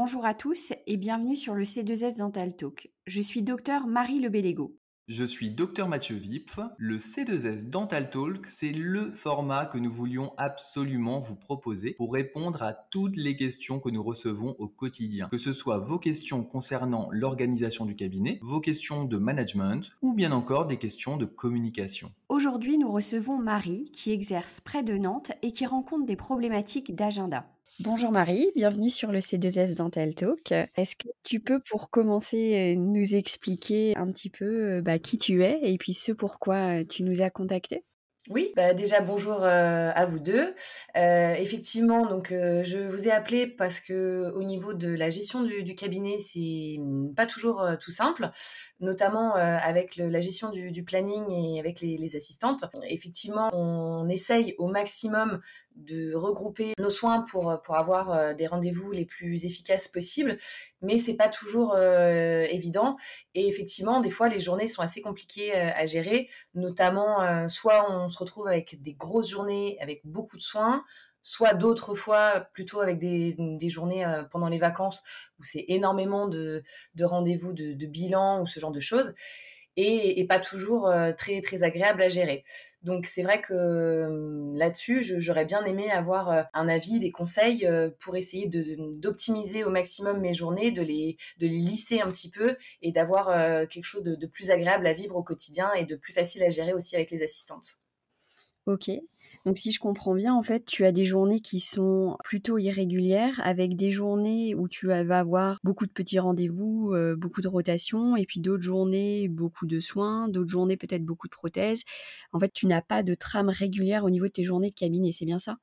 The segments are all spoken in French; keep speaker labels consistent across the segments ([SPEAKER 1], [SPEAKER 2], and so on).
[SPEAKER 1] Bonjour à tous et bienvenue sur le C2S Dental Talk. Je suis docteur Marie Lebelego.
[SPEAKER 2] Je suis Dr Mathieu Vipf. Le C2S Dental Talk, c'est le format que nous voulions absolument vous proposer pour répondre à toutes les questions que nous recevons au quotidien. Que ce soit vos questions concernant l'organisation du cabinet, vos questions de management ou bien encore des questions de communication.
[SPEAKER 1] Aujourd'hui, nous recevons Marie qui exerce près de Nantes et qui rencontre des problématiques d'agenda. Bonjour Marie, bienvenue sur le C2S Dental Talk. Est-ce que tu peux pour commencer euh, nous expliquer un petit peu euh, bah, qui tu es et puis ce pourquoi euh, tu nous as contacté
[SPEAKER 3] oui, bah déjà bonjour à vous deux. effectivement, donc je vous ai appelé parce que au niveau de la gestion du, cabinet, c'est mmh, pas toujours tout simple, notamment avec la gestion du, planning et avec les, les assistantes. Effectivement, on essaye au maximum de regrouper nos soins pour, pour avoir euh, des rendez-vous les plus efficaces possibles, mais c'est pas toujours euh, évident. Et effectivement, des fois, les journées sont assez compliquées euh, à gérer, notamment soit on se retrouve avec des grosses journées avec beaucoup de soins, soit d'autres fois plutôt avec des, des journées pendant les vacances où c'est énormément de, de rendez-vous de, de, bilan ou ce genre de choses et, pas toujours euh, très très agréable à gérer. Donc c'est vrai que euh, là-dessus, j'aurais bien aimé avoir euh, un avis, des conseils pour essayer d'optimiser au maximum mes journées, de les, de lisser un petit peu et d'avoir quelque chose de, de plus agréable à vivre au quotidien et de plus facile à gérer aussi avec les assistantes.
[SPEAKER 1] Ok. Donc si je comprends bien, en fait, tu as des journées qui sont plutôt irrégulières, avec des journées où tu vas avoir beaucoup de petits rendez-vous, euh, beaucoup de rotations, et puis d'autres journées, beaucoup de soins, d'autres journées, peut-être beaucoup de prothèses. En fait, tu n'as pas de trame régulière au niveau de tes journées de cabinet, c'est bien ça?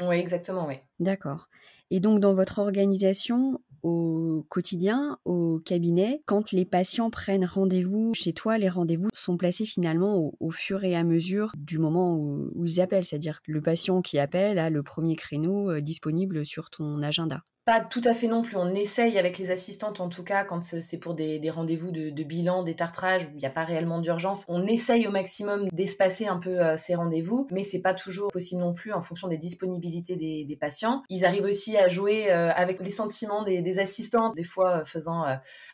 [SPEAKER 3] Oui, exactement, oui.
[SPEAKER 1] D'accord. Et donc, dans votre organisation, au quotidien, au cabinet, quand les patients prennent rendez-vous chez toi, les rendez-vous sont placés finalement au, fur et à mesure du moment où, ils appellent. C'est-à-dire que le patient qui appelle a le premier créneau euh, disponible sur ton agenda
[SPEAKER 3] pas tout à fait non plus. On essaye avec les assistantes, en tout cas, quand c'est pour des, rendez-vous de, bilan, des tartrages, où il n'y a pas réellement d'urgence. On essaye au maximum d'espacer un peu euh, ces rendez-vous, mais c'est pas toujours possible non plus en fonction des disponibilités des, patients. Ils arrivent aussi à jouer euh, avec les sentiments des, assistantes, des fois euh, faisant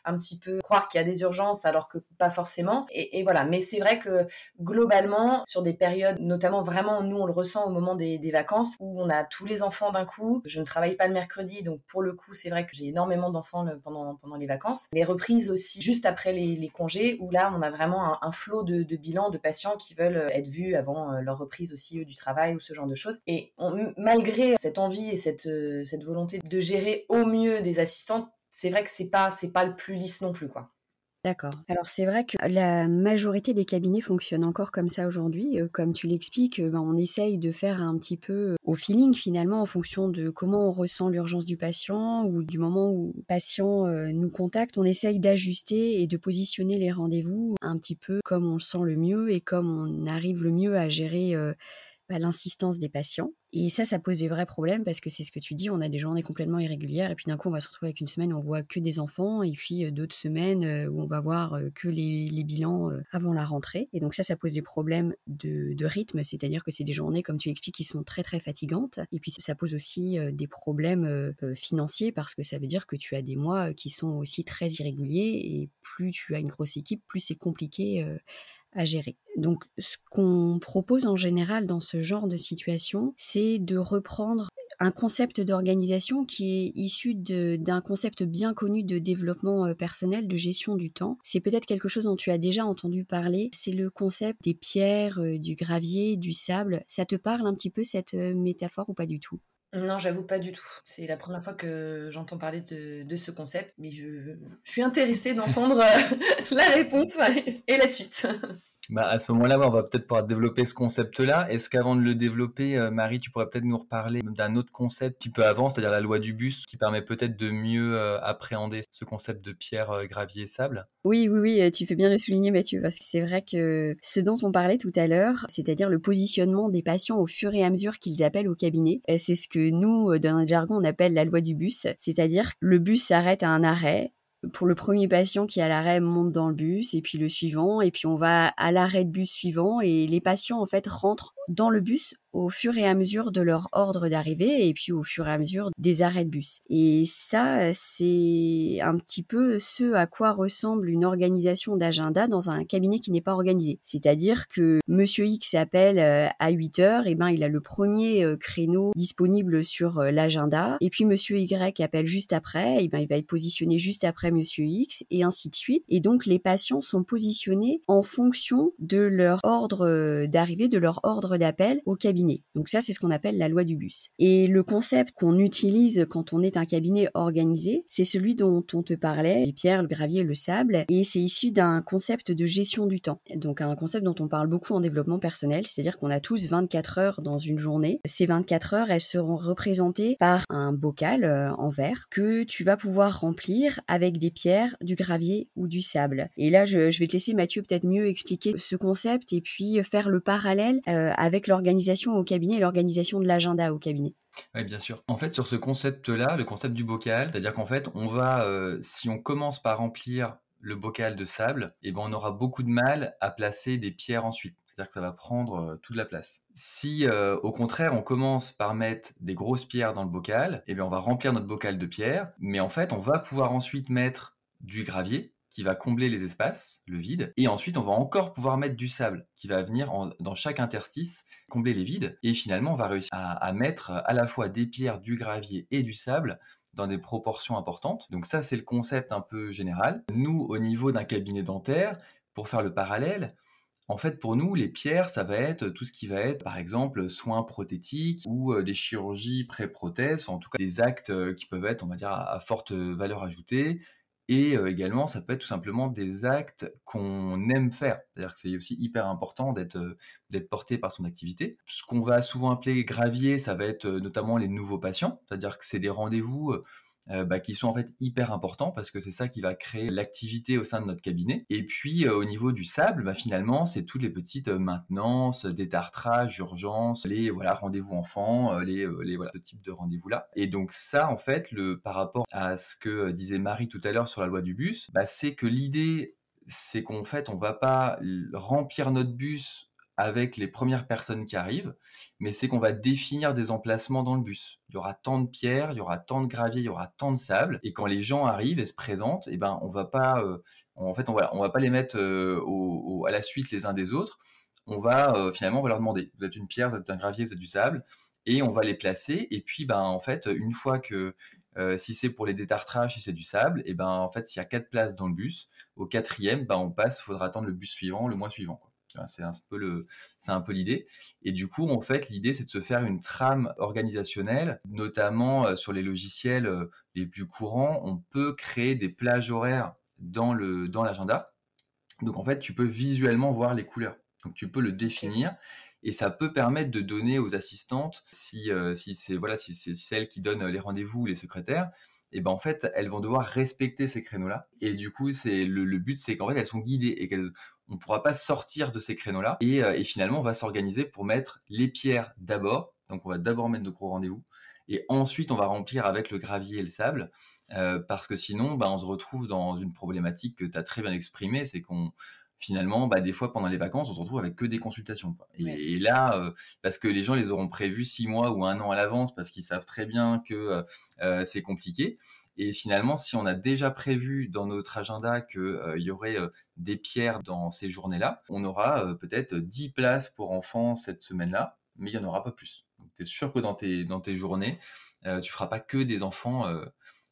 [SPEAKER 3] un petit peu croire qu'il y a des urgences alors que pas forcément. Et, voilà. Mais c'est vrai que globalement, sur des périodes, notamment vraiment, nous on le ressent au moment des, des vacances, où on a tous les enfants d'un coup. Je ne travaille pas le mercredi, donc pour le coup, c'est vrai que j'ai énormément d'enfants pendant, pendant les vacances. Les reprises aussi, juste après les, congés, où là, on a vraiment un, flot de, bilans de patients qui veulent euh, être vus avant euh, leur reprise aussi du travail ou ce genre de choses. Et malgré cette envie et cette, euh, cette volonté de gérer au mieux des assistantes, c'est vrai que c'est pas, c'est pas le plus lisse non plus, quoi.
[SPEAKER 1] D'accord. Alors c'est vrai que la majorité des cabinets fonctionnent encore comme ça aujourd'hui. Comme tu l'expliques, ben, on essaye de faire un petit peu au feeling finalement en fonction de comment on ressent l'urgence du patient ou du moment où le patient nous contacte. On essaye d'ajuster et de positionner les rendez-vous un petit peu comme on le sent le mieux et comme on arrive le mieux à gérer l'insistance des patients. Et ça, ça pose des vrais problèmes parce que c'est ce que tu dis, on a des journées complètement irrégulières et puis d'un coup, on va se retrouver avec une semaine où on voit que des enfants et puis d'autres semaines où on va voir que les, bilans avant la rentrée. Et donc ça, ça pose des problèmes de, rythme, c'est-à-dire que c'est des journées, comme tu expliques, qui sont très très fatigantes. Et puis ça pose aussi des problèmes financiers parce que ça veut dire que tu as des mois qui sont aussi très irréguliers et plus tu as une grosse équipe, plus c'est compliqué à gérer. Donc ce qu'on propose en général dans ce genre de situation, c'est de reprendre un concept d'organisation qui est issu d'un concept bien connu de développement euh, personnel, de gestion du temps. C'est peut-être quelque chose dont tu as déjà entendu parler. C'est le concept des pierres, euh, du gravier, du sable. Ça te parle un petit peu cette euh, métaphore ou pas du tout?
[SPEAKER 3] Non, j'avoue pas du tout. C'est la première fois que j'entends parler de, ce concept, mais je, suis intéressée d'entendre la réponse et la suite.
[SPEAKER 2] Bah, à ce moment-là, on va peut-être pouvoir développer ce concept-là. Est-ce qu'avant de le développer, euh, Marie, tu pourrais peut-être nous reparler d'un autre concept un petit peu avant, c'est-à-dire la loi du bus, qui permet peut-être de mieux euh, appréhender ce concept de pierre, euh, gravier, sable?
[SPEAKER 1] Oui, oui, oui, tu fais bien le souligner, Mathieu, parce que c'est vrai que ce dont on parlait tout à l'heure, c'est-à-dire le positionnement des patients au fur et à mesure qu'ils appellent au cabinet, c'est ce que nous, dans notre jargon, on appelle la loi du bus, c'est-à-dire le bus s'arrête à un arrêt, pour le premier patient qui est à l'arrêt monte dans le bus et puis le suivant et puis on va à l'arrêt de bus suivant et les patients en fait rentrent dans le bus au fur et à mesure de leur ordre d'arrivée et puis au fur et à mesure des arrêts de bus. Et ça, c'est un petit peu ce à quoi ressemble une organisation d'agenda dans un cabinet qui n'est pas organisé. C'est-à-dire que Monsieur X appelle euh, à 8 heures, et ben il a le premier euh, créneau disponible sur euh, l'agenda, et puis Monsieur Y appelle juste après, et ben il va être positionné juste après Monsieur X, et ainsi de suite. Et donc les patients sont positionnés en fonction de leur ordre d'arrivée, de leur ordre d'appel au cabinet. Donc ça, c'est ce qu'on appelle la loi du bus. Et le concept qu'on utilise quand on est un cabinet organisé, c'est celui dont on te parlait, les pierres, le gravier, le sable, et c'est issu d'un concept de gestion du temps. Donc un concept dont on parle beaucoup en développement personnel, c'est-à-dire qu'on a tous 24 heures dans une journée. Ces 24 heures, elles seront représentées par un bocal euh, en verre que tu vas pouvoir remplir avec des pierres, du gravier ou du sable. Et là, je, vais te laisser Mathieu peut-être mieux expliquer ce concept et puis faire le parallèle euh, avec l'organisation au cabinet et l'organisation de l'agenda au cabinet.
[SPEAKER 2] Oui, bien sûr. En fait, sur ce concept-là, le concept du bocal, c'est-à-dire qu'en fait, on va, euh, si on commence par remplir le bocal de sable, eh ben, on aura beaucoup de mal à placer des pierres ensuite. C'est-à-dire que ça va prendre euh, toute la place. Si euh, au contraire on commence par mettre des grosses pierres dans le bocal, eh bien on va remplir notre bocal de pierres, mais en fait on va pouvoir ensuite mettre du gravier, qui va combler les espaces, le vide. Et ensuite, on va encore pouvoir mettre du sable qui va venir dans chaque interstice combler les vides. Et finalement, on va réussir à, mettre à la fois des pierres, du gravier et du sable dans des proportions importantes. Donc ça, c'est le concept un peu général. Nous, au niveau d'un cabinet dentaire, pour faire le parallèle, en fait, pour nous, les pierres, ça va être tout ce qui va être, par exemple, soins prothétiques ou euh, des chirurgies pré-prothèses, en tout cas des actes euh, qui peuvent être, on va dire, à forte valeur ajoutée, et également, ça peut être tout simplement des actes qu'on aime faire. C'est-à-dire que c'est aussi hyper important d'être porté par son activité. Ce qu'on va souvent appeler gravier, ça va être notamment les nouveaux patients. C'est-à-dire que c'est des rendez-vous euh, bah, qui sont en fait hyper importants parce que c'est ça qui va créer l'activité au sein de notre cabinet. Et puis euh, au niveau du sable, bah, finalement, c'est toutes les petites euh, maintenances, détartrages, urgences, les voilà rendez-vous enfants, les, les voilà ce type de rendez-vous là. Et donc ça, en fait, le par rapport à ce que disait Marie tout à l'heure sur la loi du bus, bah, c'est que l'idée c'est qu'en fait, on va pas remplir notre bus avec les premières personnes qui arrivent, mais c'est qu'on va définir des emplacements dans le bus. Il y aura tant de pierres, il y aura tant de gravier, il y aura tant de sable, et quand les gens arrivent et se présentent, eh ben on va pas, euh, en fait on va on va pas les mettre euh, à la suite les uns des autres. On va euh, finalement on va leur demander vous êtes une pierre, vous êtes un gravier, vous êtes du sable, et on va les placer. Et puis ben en fait une fois que si c'est pour les détartrages, si c'est du sable, et ben en fait s'il y a quatre places dans le bus, au quatrième, ben on passe, faudra attendre le bus suivant, le mois suivant. C'est un peu l'idée. Et du coup, en fait, l'idée, c'est de se faire une trame organisationnelle, notamment euh, sur les logiciels euh, les plus courants. On peut créer des plages horaires dans le, dans l'agenda. Donc, en fait, tu peux visuellement voir les couleurs. Donc, tu peux le définir. Et ça peut permettre de donner aux assistantes, si, euh, c'est voilà, si c'est celles qui donnent les rendez-vous, les secrétaires, et ben en fait elles vont devoir respecter ces créneaux-là. Et du coup, c'est le, but, c'est qu'en fait elles sont guidées et qu'elles on ne pourra pas sortir de ces créneaux-là. Euh, et, finalement, on va s'organiser pour mettre les pierres d'abord. Donc, on va d'abord mettre nos gros rendez-vous. Et ensuite, on va remplir avec le gravier et le sable. Euh, parce que sinon, bah, on se retrouve dans une problématique que tu as très bien exprimée, c'est qu'on finalement, bah, des fois pendant les vacances, on se retrouve avec que des consultations. Et, là, euh, parce que les gens les auront prévues six mois ou un an à l'avance, parce qu'ils savent très bien que c'est compliqué. Et finalement, si on a déjà prévu dans notre agenda qu'il euh, y aurait euh, des pierres dans ces journées-là, on aura euh, peut-être 10 places pour enfants cette semaine-là, mais il n'y en aura pas plus. Donc, tu es sûr que dans tes, dans tes journées, tu feras pas que des enfants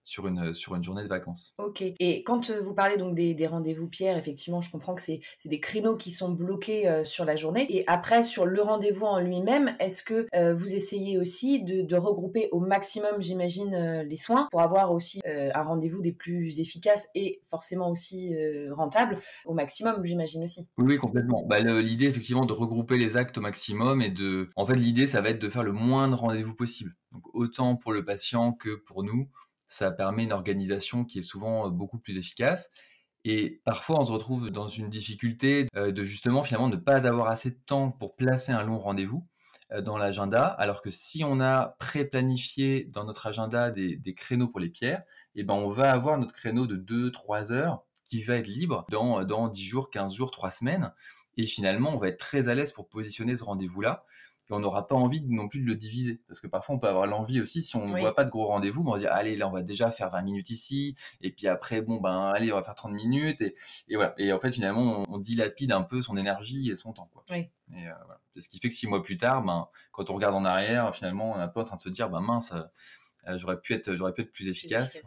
[SPEAKER 2] sur une, sur une journée de vacances.
[SPEAKER 3] Ok. Et quand euh, vous parlez donc des, rendez-vous Pierre, effectivement, je comprends que c'est des créneaux qui sont bloqués euh, sur la journée. Et après, sur le rendez-vous en lui-même, est-ce que euh, vous essayez aussi de, regrouper au maximum, j'imagine, les soins pour avoir aussi un rendez-vous des plus efficaces et forcément aussi rentable au maximum, j'imagine aussi?
[SPEAKER 2] Oui, complètement. Bah, l'idée, effectivement, de regrouper les actes au maximum et de. En fait, l'idée, ça va être de faire le moins de rendez-vous possible. Donc, autant pour le patient que pour nous ça permet une organisation qui est souvent beaucoup plus efficace. Et parfois, on se retrouve dans une difficulté de justement finalement ne pas avoir assez de temps pour placer un long rendez-vous dans l'agenda, alors que si on a pré-planifié dans notre agenda des, créneaux pour les pierres, eh ben on va avoir notre créneau de 2-3 heures qui va être libre dans, dans 10 jours, 15 jours, 3 semaines. Et finalement, on va être très à l'aise pour positionner ce rendez-vous-là on n'aura pas envie non plus de le diviser. Parce que parfois, on peut avoir l'envie aussi, si on ne voit pas de gros rendez-vous, on va dire, allez, là, on va déjà faire 20 minutes ici, et puis après, bon, ben, allez, on va faire 30 minutes, et, voilà. Et en fait, finalement, on, dilapide un peu son énergie et son temps. Quoi. Et euh, C'est ce qui fait que six mois plus tard, ben, quand on regarde en arrière, finalement, on est un peu en train de se dire, ben mince, euh, j'aurais pu être, j'aurais pu être plus efficace.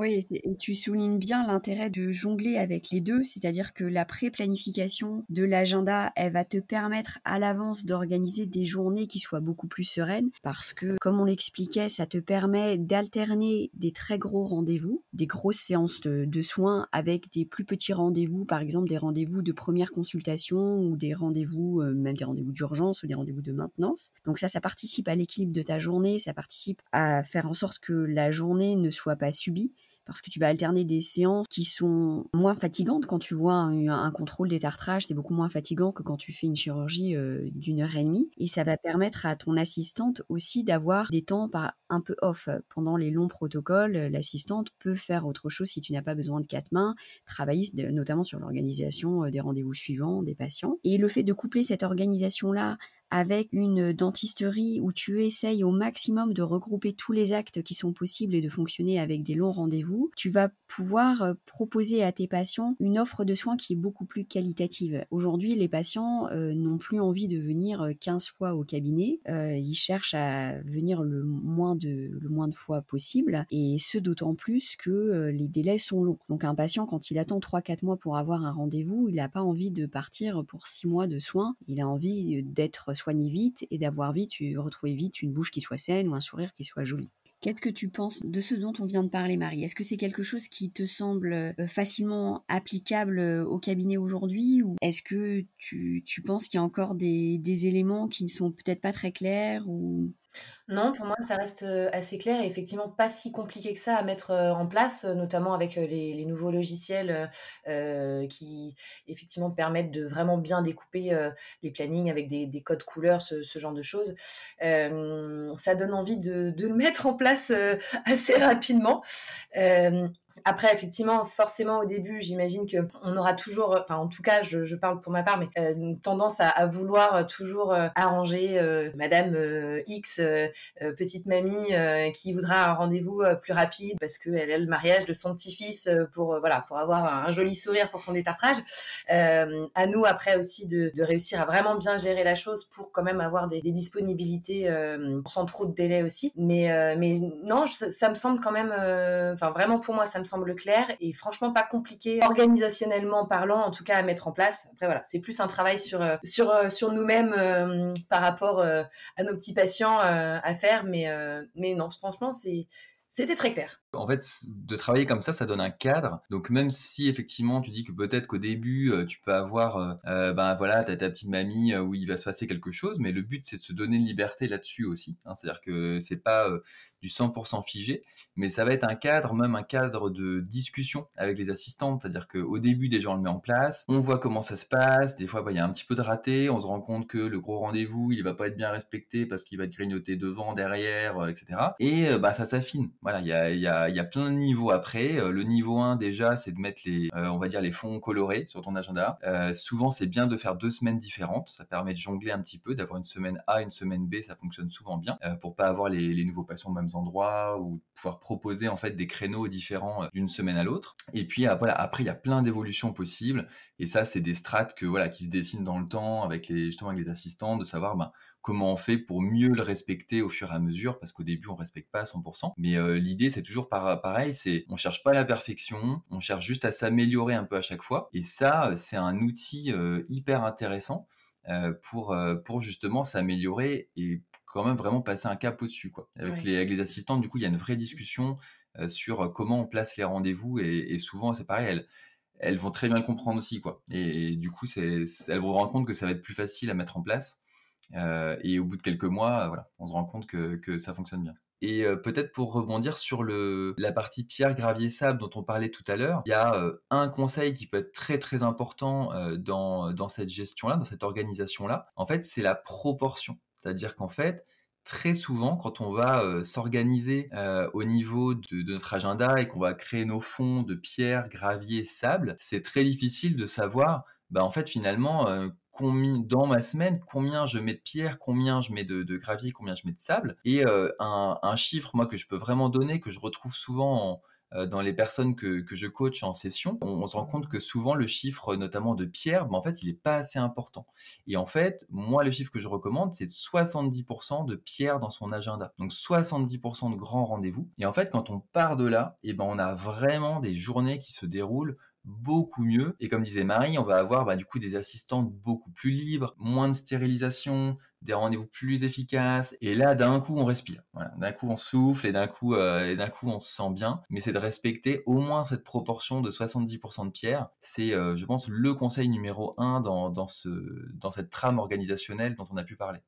[SPEAKER 1] Oui, tu soulignes bien l'intérêt de jongler avec les deux, c'est-à-dire que la pré-planification de l'agenda, elle va te permettre à l'avance d'organiser des journées qui soient beaucoup plus sereines, parce que, comme on l'expliquait, ça te permet d'alterner des très gros rendez-vous, des grosses séances de, soins avec des plus petits rendez-vous, par exemple des rendez-vous de première consultation ou des rendez-vous, euh, même des rendez-vous d'urgence ou des rendez-vous de maintenance. Donc ça, ça participe à l'équilibre de ta journée, ça participe à faire en sorte que la journée ne soit pas subie parce que tu vas alterner des séances qui sont moins fatigantes quand tu vois un, contrôle d'étartrage, c'est beaucoup moins fatigant que quand tu fais une chirurgie euh, d'une heure et demie. Et ça va permettre à ton assistante aussi d'avoir des temps pas un peu off. Pendant les longs protocoles, l'assistante peut faire autre chose si tu n'as pas besoin de quatre mains, travailler notamment sur l'organisation euh, des rendez-vous suivants des patients. Et le fait de coupler cette organisation-là avec une dentisterie où tu essayes au maximum de regrouper tous les actes qui sont possibles et de fonctionner avec des longs rendez-vous, tu vas pouvoir euh, proposer à tes patients une offre de soins qui est beaucoup plus qualitative. Aujourd'hui, les patients euh, n'ont plus envie de venir 15 euh, fois au cabinet, ils cherchent à venir le moins de le moins de fois possible et ce d'autant plus que les délais sont longs. Donc un patient quand il attend 3 4 mois pour avoir un rendez-vous, il n'a pas envie de partir pour 6 mois de soins, il a envie d'être soigner vite et d'avoir vite, retrouver vite une bouche qui soit saine ou un sourire qui soit joli. Qu'est-ce que tu penses de ce dont on vient de parler, Marie? Est-ce que c'est quelque chose qui te semble euh, facilement applicable euh, au cabinet aujourd'hui? Ou est-ce que tu, penses qu'il y a encore des, des éléments qui ne sont peut-être pas très clairs? Ou
[SPEAKER 3] non, pour moi, ça reste, assez clair et effectivement pas si compliqué que ça à mettre, en place, notamment avec, les nouveaux logiciels, qui effectivement permettent de vraiment bien découper, les plannings avec des codes couleurs, ce genre de choses. ça donne envie de le mettre en place, assez rapidement. Après, effectivement, forcément, au début, j'imagine qu'on aura toujours, enfin, en tout cas, je, parle pour ma part, mais euh, une tendance à, vouloir toujours euh, arranger euh, Madame X, petite mamie, qui voudra un rendez-vous plus rapide parce qu'elle a le mariage de son petit-fils pour, voilà, pour avoir un joli sourire pour son détartrage. à nous, après aussi, de, réussir à vraiment bien gérer la chose pour quand même avoir des, disponibilités sans trop de délai aussi. Mais, mais non, ça, me semble quand même, enfin, vraiment pour moi, ça me semble clair et franchement pas compliqué organisationnellement parlant, en tout cas à mettre en place. Après voilà, c'est plus un travail sur euh, sur euh, sur nous-mêmes euh, par rapport à nos petits patients à faire, mais mais non, franchement c'est c'était très clair.
[SPEAKER 2] En fait, de travailler comme ça, ça donne un cadre. Donc même si effectivement tu dis que peut-être qu'au début tu peux avoir, ben voilà, t'as ta petite mamie où il va se passer quelque chose, mais le but c'est de se donner une liberté là-dessus aussi. Hein. C'est-à-dire que c'est pas du 100% figé, mais ça va être un cadre, même un cadre de discussion avec les assistantes, c'est-à-dire qu'au début déjà on le met en place, on voit comment ça se passe, des fois bah, il y a un petit peu de raté, on se rend compte que le gros rendez-vous il va pas être bien respecté parce qu'il va être grignoté devant, derrière, etc. Et euh, bah ça s'affine. Voilà, il y a, plein de niveaux après. Euh, le niveau 1 déjà c'est de mettre les, euh, on va dire les fonds colorés sur ton agenda. souvent c'est bien de faire deux semaines différentes, ça permet de jongler un petit peu, d'avoir une semaine A, une semaine B, ça fonctionne souvent bien pour pas avoir les, les nouveaux patients même endroits ou pouvoir proposer en fait des créneaux différents euh, d'une semaine à l'autre. Et puis après il y a plein d'évolutions possibles. Et ça c'est des strates que voilà qui se dessinent dans le temps avec les justement avec les assistants de savoir ben, comment on fait pour mieux le respecter au fur et à mesure parce qu'au début on respecte pas à 100% mais euh, l'idée c'est toujours pareil c'est on cherche pas la perfection on cherche juste à s'améliorer un peu à chaque fois. Et ça c'est un outil euh, hyper intéressant pour pour justement s'améliorer et quand même vraiment passer un cap au-dessus. Quoi. Avec, les, avec les assistantes, du coup, il y a une vraie discussion euh, sur euh, comment on place les rendez-vous et, souvent, c'est pareil, elles, elles vont très bien le comprendre aussi. Quoi. Et, du coup, c'est, elles vont se rendre compte que ça va être plus facile à mettre en place. Euh, et au bout de quelques mois, voilà, on se rend compte que, que ça fonctionne bien. Et peut-être pour rebondir sur le, la partie pierre, gravier, sable dont on parlait tout à l'heure, il y a un conseil qui peut être très très important dans, dans cette gestion-là, dans cette organisation-là. En fait, c'est la proportion. C'est-à-dire qu'en fait, très souvent, quand on va euh, s'organiser euh, au niveau de, notre agenda et qu'on va créer nos fonds de pierre, gravier, sable, c'est très difficile de savoir bah, en fait, finalement, dans ma semaine, combien je mets de pierre, combien je mets de, gravier, combien je mets de sable. Et un, chiffre, moi, que je peux vraiment donner, que je retrouve souvent dans les personnes que, je coach en session, on, se rend compte que souvent le chiffre, notamment de pierre, bah, en fait, il n'est pas assez important. Et en fait, moi, le chiffre que je recommande, c'est 70% de pierre dans son agenda. Donc 70% de grands rendez-vous. Et en fait, quand on part de là, et eh ben, on a vraiment des journées qui se déroulent beaucoup mieux. Et comme disait Marie, on va avoir bah, du coup des assistantes beaucoup plus libres, moins de stérilisation, des rendez-vous plus efficaces. Et là, d'un coup, on respire. D'un coup, on souffle et d'un coup, euh, et d'un coup, on se sent bien. Mais c'est de respecter au moins cette proportion de 70% de pierre. C'est, euh, je pense, le conseil numéro un dans, dans, ce, dans cette trame organisationnelle dont on a pu parler.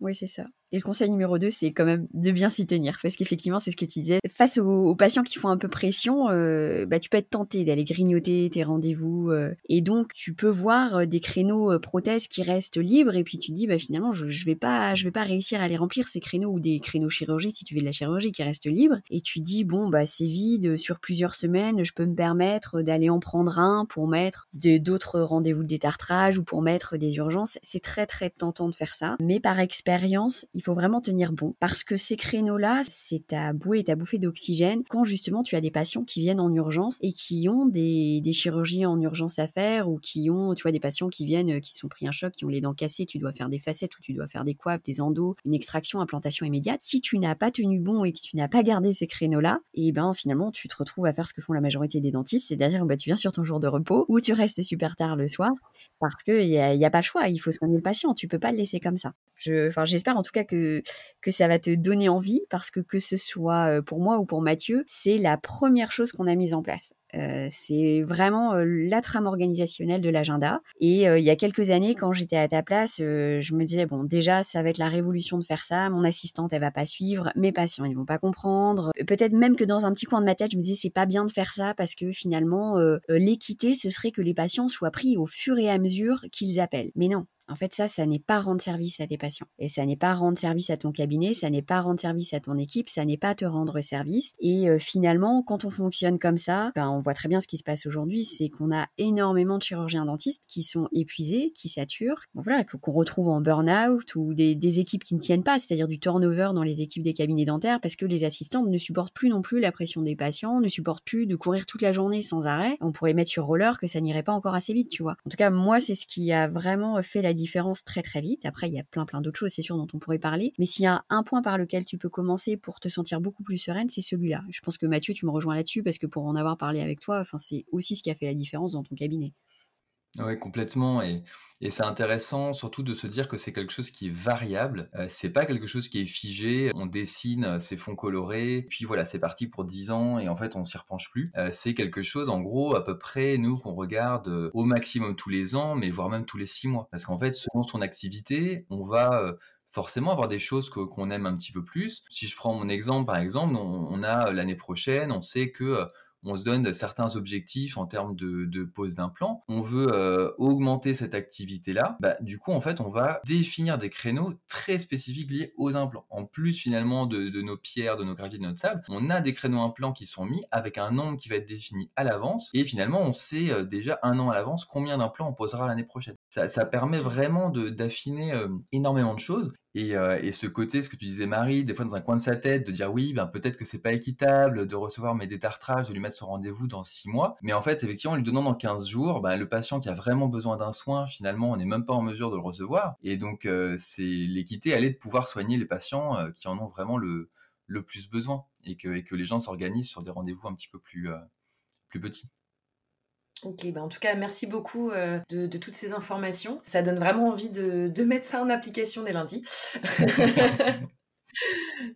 [SPEAKER 1] Oui, c'est ça. Et le conseil numéro 2, c'est quand même de bien s'y tenir. Parce qu'effectivement, c'est ce que tu disais. Face aux, patients qui font un peu pression, euh, bah, tu peux être tenté d'aller grignoter tes rendez-vous. Euh, et donc, tu peux voir euh, des créneaux prothèses qui restent libres. Et puis, tu dis, bah, finalement, je ne vais, pas, je vais pas réussir à les remplir, ces créneaux, ou des créneaux chirurgie, si tu fais de la chirurgie, qui restent libres. Et tu dis, bon, bah, c'est vide. Sur plusieurs semaines, je peux me permettre d'aller en prendre un pour mettre d'autres rendez-vous de détartrage ou pour mettre des urgences. C'est très, très tentant de faire ça. Mais par expérience, il faut vraiment tenir bon parce que ces créneaux-là, c'est ta bouée et ta bouffée d'oxygène quand justement tu as des patients qui viennent en urgence et qui ont des, chirurgies en urgence à faire ou qui ont, tu vois, des patients qui viennent, euh, qui sont pris un choc, qui ont les dents cassées, tu dois faire des facettes ou tu dois faire des coiffes, des endos, une extraction, implantation immédiate. Si tu n'as pas tenu bon et que tu n'as pas gardé ces créneaux-là, et eh ben finalement tu te retrouves à faire ce que font la majorité des dentistes, c'est-à-dire bah, tu viens sur ton jour de repos ou tu restes super tard le soir parce qu'il n'y a, y a pas le choix, il faut soigner le patient, tu peux pas le laisser comme ça. J'espère en tout cas que, que ça va te donner envie, parce que que ce soit pour moi ou pour Mathieu, c'est la première chose qu'on a mise en place. Euh, c'est vraiment euh, la trame organisationnelle de l'agenda. Et euh, il y a quelques années, quand j'étais à ta place, je me disais, bon, déjà, ça va être la révolution de faire ça. Mon assistante, elle va pas suivre. Mes patients, ils vont pas comprendre. Peut-être même que dans un petit coin de ma tête, je me disais, c'est pas bien de faire ça parce que finalement, l'équité, ce serait que les patients soient pris au fur et à mesure qu'ils appellent. Mais non, en fait, ça, ça n'est pas rendre service à tes patients. Et ça n'est pas rendre service à ton cabinet, ça n'est pas rendre service à ton équipe, ça n'est pas te rendre service. Et euh, finalement, quand on fonctionne comme ça, ben, on voit très bien ce qui se passe aujourd'hui, c'est qu'on a énormément de chirurgiens dentistes qui sont épuisés, qui saturent, voilà, qu'on retrouve en burn-out ou des, équipes qui ne tiennent pas, c'est-à-dire du turnover dans les équipes des cabinets dentaires parce que les assistants ne supportent plus non plus la pression des patients, ne supportent plus de courir toute la journée sans arrêt. On pourrait mettre sur roller que ça n'irait pas encore assez vite, tu vois. En tout cas, moi, c'est ce qui a vraiment fait la différence très très vite. Après, il y a plein plein d'autres choses, c'est sûr, dont on pourrait parler. Mais s'il y a un point par lequel tu peux commencer pour te sentir beaucoup plus sereine, c'est celui-là. Je pense que Mathieu, tu me rejoins là-dessus parce que pour en avoir parlé avec toi, c'est aussi ce qui a fait la différence dans ton cabinet.
[SPEAKER 2] Oui, complètement. Et, c'est intéressant surtout de se dire que c'est quelque chose qui est variable. Euh, c'est pas quelque chose qui est figé. On dessine ses fonds colorés, puis voilà, c'est parti pour 10 ans et en fait on s'y repenche plus. Euh, c'est quelque chose, en gros, à peu près, nous, qu'on regarde euh, au maximum tous les ans, mais voire même tous les 6 mois. Parce qu'en fait, selon son activité, on va forcément avoir des choses qu'on aime un petit peu plus. Si je prends mon exemple, par exemple, on a l'année prochaine, on sait que on se donne certains objectifs en termes de, pose d'implant, on veut euh, augmenter cette activité-là, bah, du coup, en fait, on va définir des créneaux très spécifiques liés aux implants. En plus, finalement, de, nos pierres, de nos graviers, de notre sable, on a des créneaux implants qui sont mis avec un nombre qui va être défini à l'avance, et finalement, on sait euh, déjà un an à l'avance combien d'implants on posera l'année prochaine. Ça, permet vraiment d'affiner euh, énormément de choses, euh, et, ce côté, ce que tu disais Marie, des fois dans un coin de sa tête, de dire oui, ben peut-être que c'est pas équitable de recevoir mes détartrages, de lui mettre son rendez-vous dans 6 mois. Mais en fait, effectivement, en lui donnant dans 15 jours, ben, le patient qui a vraiment besoin d'un soin, finalement, on n'est même pas en mesure de le recevoir. Et donc, euh, c'est l'équité, elle est de pouvoir soigner les patients euh, qui en ont vraiment le, le plus besoin et que, et que les gens s'organisent sur des rendez-vous un petit peu plus, plus petits.
[SPEAKER 3] Ok, bah en tout cas, merci beaucoup euh, de, toutes ces informations. Ça donne vraiment envie de, mettre ça en application dès lundi.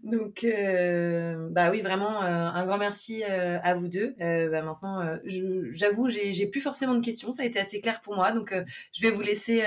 [SPEAKER 3] Donc, euh, bah oui, vraiment, euh, un grand merci à vous deux. Bah maintenant, j'avoue, j'ai plus forcément de questions. Ça a été assez clair pour moi. Donc, je vais vous laisser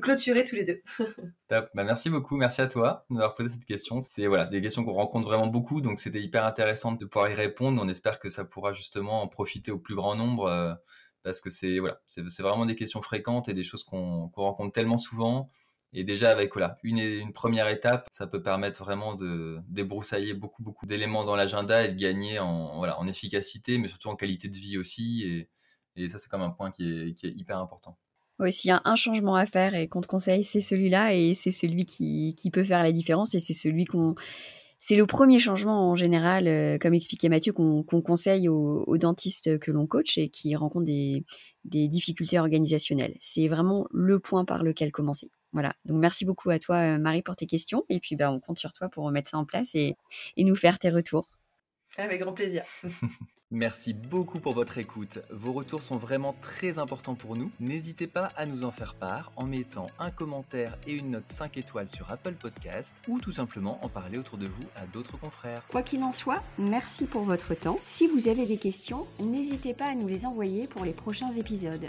[SPEAKER 3] clôturer tous les deux.
[SPEAKER 2] Bah, merci beaucoup. Merci à toi d'avoir posé cette question. C'est voilà, des questions qu'on rencontre vraiment beaucoup. Donc, c'était hyper intéressant de pouvoir y répondre. On espère que ça pourra justement en profiter au plus grand nombre parce que c'est voilà, c'est vraiment des questions fréquentes et des choses qu'on rencontre tellement souvent. Et déjà avec voilà, une, une première étape, ça peut permettre vraiment de débroussailler beaucoup beaucoup d'éléments dans l'agenda et de gagner en voilà en efficacité, mais surtout en qualité de vie aussi. Et, et ça c'est comme un point qui est, qui est hyper important.
[SPEAKER 1] Oui, s'il y a un changement à faire et qu'on te conseille, c'est celui-là et c'est celui qui, qui peut faire la différence et c'est celui qu'on c'est le premier changement en général, euh, comme expliquait Mathieu, qu'on conseille aux, dentistes que l'on coach et qui rencontrent des, difficultés organisationnelles. C'est vraiment le point par lequel commencer. Voilà. Donc merci beaucoup à toi, euh, Marie, pour tes questions. Et puis, bah, on compte sur toi pour remettre ça en place et nous faire tes retours.
[SPEAKER 3] Avec grand plaisir.
[SPEAKER 2] Merci beaucoup pour votre écoute. Vos retours sont vraiment très importants pour nous. N'hésitez pas à nous en faire part en mettant un commentaire et une note 5 étoiles sur Apple Podcast ou tout simplement en parler autour de vous à d'autres confrères.
[SPEAKER 1] Quoi qu'il en soit, merci pour votre temps. Si vous avez des questions, n'hésitez pas à nous les envoyer pour les prochains épisodes.